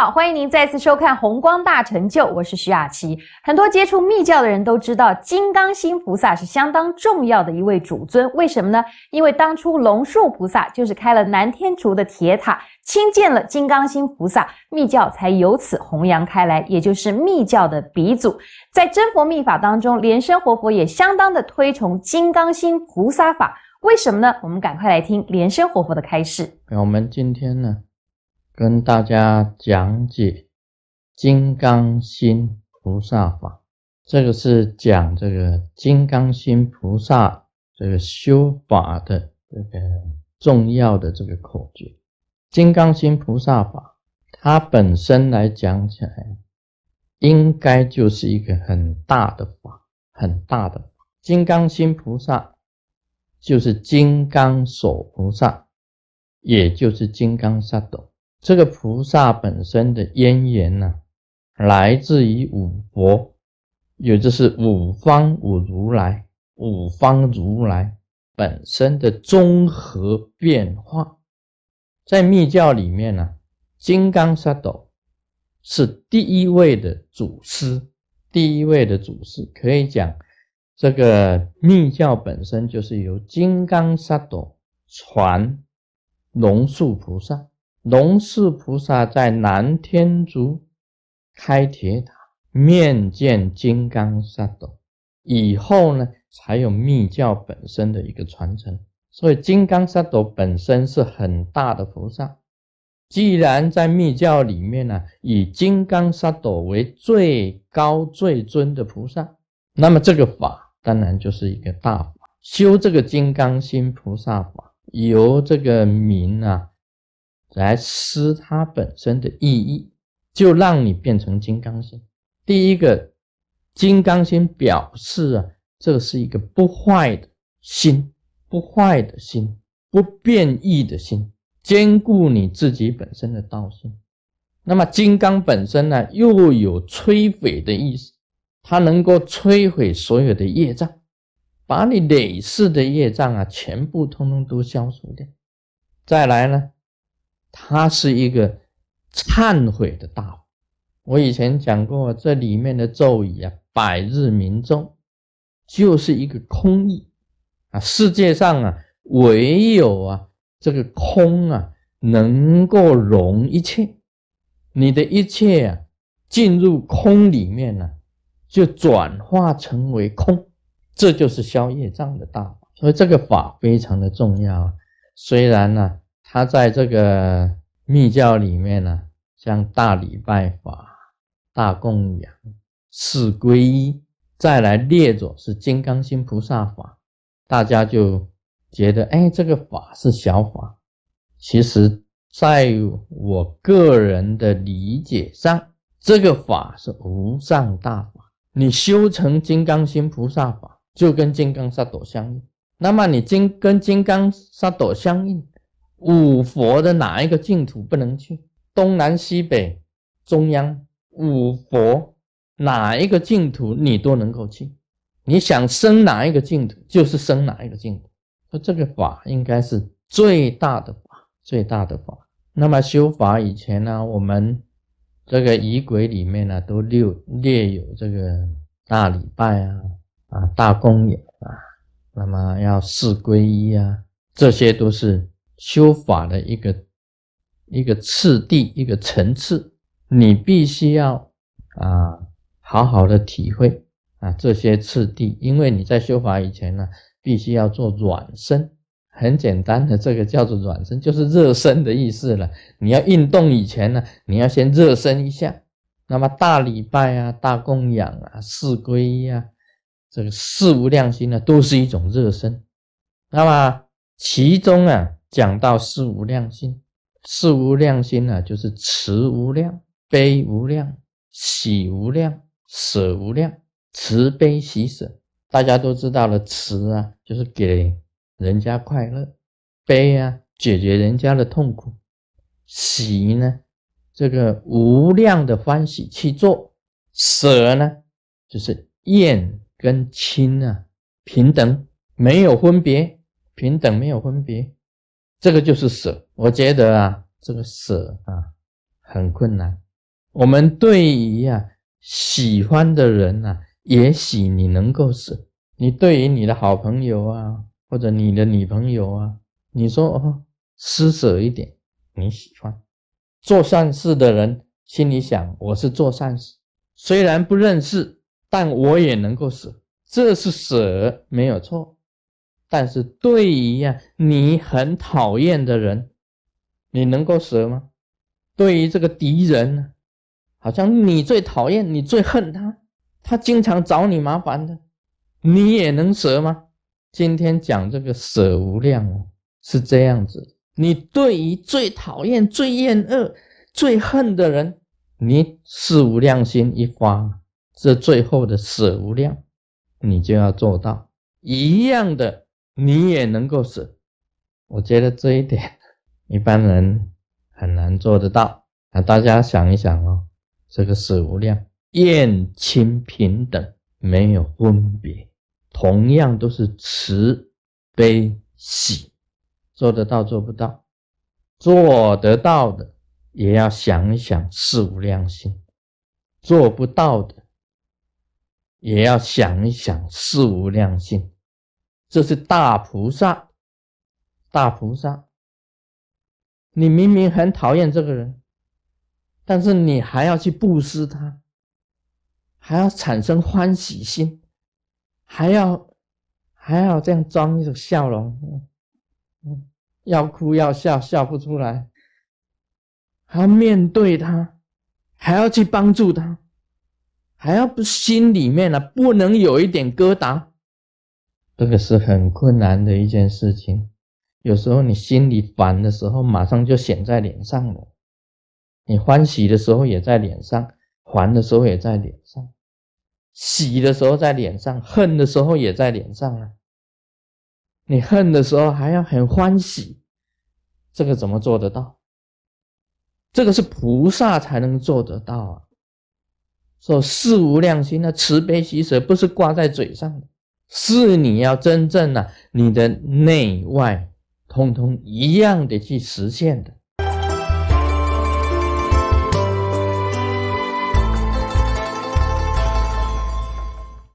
好，欢迎您再次收看《红光大成就》，我是徐雅琪。很多接触密教的人都知道，金刚心菩萨是相当重要的一位主尊。为什么呢？因为当初龙树菩萨就是开了南天竺的铁塔，亲见了金刚心菩萨，密教才由此弘扬开来，也就是密教的鼻祖。在真佛密法当中，莲生活佛也相当的推崇金刚心菩萨法。为什么呢？我们赶快来听莲生活佛的开示。我们今天呢？跟大家讲解金刚心菩萨法，这个是讲这个金刚心菩萨这个修法的这个重要的这个口诀。金刚心菩萨法，它本身来讲起来，应该就是一个很大的法，很大的法。金刚心菩萨就是金刚手菩萨，也就是金刚萨埵。这个菩萨本身的渊源呢，来自于五佛，也就是五方五如来，五方如来本身的综合变化。在密教里面呢，金刚萨埵是第一位的祖师，第一位的祖师可以讲，这个密教本身就是由金刚萨埵传龙树菩萨。龙氏菩萨在南天竺开铁塔，面见金刚萨埵以后呢，才有密教本身的一个传承。所以金刚萨埵本身是很大的菩萨。既然在密教里面呢，以金刚萨埵为最高最尊的菩萨，那么这个法当然就是一个大法。修这个金刚心菩萨法，由这个名啊。来施它本身的意义，就让你变成金刚心。第一个，金刚心表示啊，这是一个不坏的心，不坏的心，不变异的心，兼顾你自己本身的道性。那么金刚本身呢，又有摧毁的意思，它能够摧毁所有的业障，把你累世的业障啊，全部通通都消除掉。再来呢？它是一个忏悔的大法。我以前讲过，这里面的咒语啊，百日明咒，就是一个空意啊。世界上啊，唯有啊这个空啊，能够容一切。你的一切啊，进入空里面呢，就转化成为空，这就是消业障的大法。所以这个法非常的重要。虽然呢。他在这个密教里面呢，像大礼拜法、大供养、四皈依，再来列着是金刚心菩萨法，大家就觉得，哎，这个法是小法。其实，在我个人的理解上，这个法是无上大法。你修成金刚心菩萨法，就跟金刚萨埵相应。那么你金跟金刚萨埵相应。五佛的哪一个净土不能去？东南西北中央五佛哪一个净土你都能够去。你想生哪一个净土，就是生哪一个净土。说这个法应该是最大的法，最大的法。那么修法以前呢，我们这个仪轨里面呢，都列列有这个大礼拜啊，啊大供养啊，那么要四皈依啊，这些都是。修法的一个一个次第，一个层次，你必须要啊好好的体会啊这些次第，因为你在修法以前呢，必须要做软身，很简单的，这个叫做软身，就是热身的意思了。你要运动以前呢，你要先热身一下。那么大礼拜啊，大供养啊，四皈依啊，这个四无量心呢，都是一种热身。那么其中啊。讲到四无量心，四无量心呢，就是慈无量、悲无量、喜无量、舍无量。慈悲喜舍，大家都知道了。慈啊，就是给人家快乐；悲啊，解决人家的痛苦；喜呢，这个无量的欢喜去做；舍呢，就是厌跟亲啊平等，没有分别，平等没有分别。这个就是舍，我觉得啊，这个舍啊很困难。我们对于呀喜欢的人呐，也许你能够舍。你对于你的好朋友啊，或者你的女朋友啊，你说哦，施舍一点，你喜欢做善事的人，心里想我是做善事，虽然不认识，但我也能够舍，这是舍没有错。但是对于呀你很讨厌的人，你能够舍吗？对于这个敌人，好像你最讨厌，你最恨他，他经常找你麻烦的。你也能舍吗？今天讲这个舍无量哦，是这样子。你对于最讨厌、最厌恶、最恨的人，你四无量心一发，这最后的舍无量，你就要做到一样的，你也能够死。我觉得这一点一般人很难做得到。那大家想一想哦，这个舍无量，厌亲平等，没有分别。同样都是慈悲喜，做得到做不到，做得到的也要想一想四无量心，做不到的也要想一想四无量心。这是大菩萨，大菩萨，你明明很讨厌这个人，但是你还要去布施他，还要产生欢喜心。还要还要这样装一种笑容，嗯，要哭要笑笑不出来，还要面对他，还要去帮助他，还要不心里面呢不能有一点疙瘩，这个是很困难的一件事情。有时候你心里烦的时候，马上就显在脸上了；你欢喜的时候也在脸上，烦的时候也在脸上。喜的时候在脸上，恨的时候也在脸上啊。你恨的时候还要很欢喜，这个怎么做得到？这个是菩萨才能做得到啊。说四无量心的慈悲喜舍不是挂在嘴上的，是你要真正的你的内外通通一样的去实现的。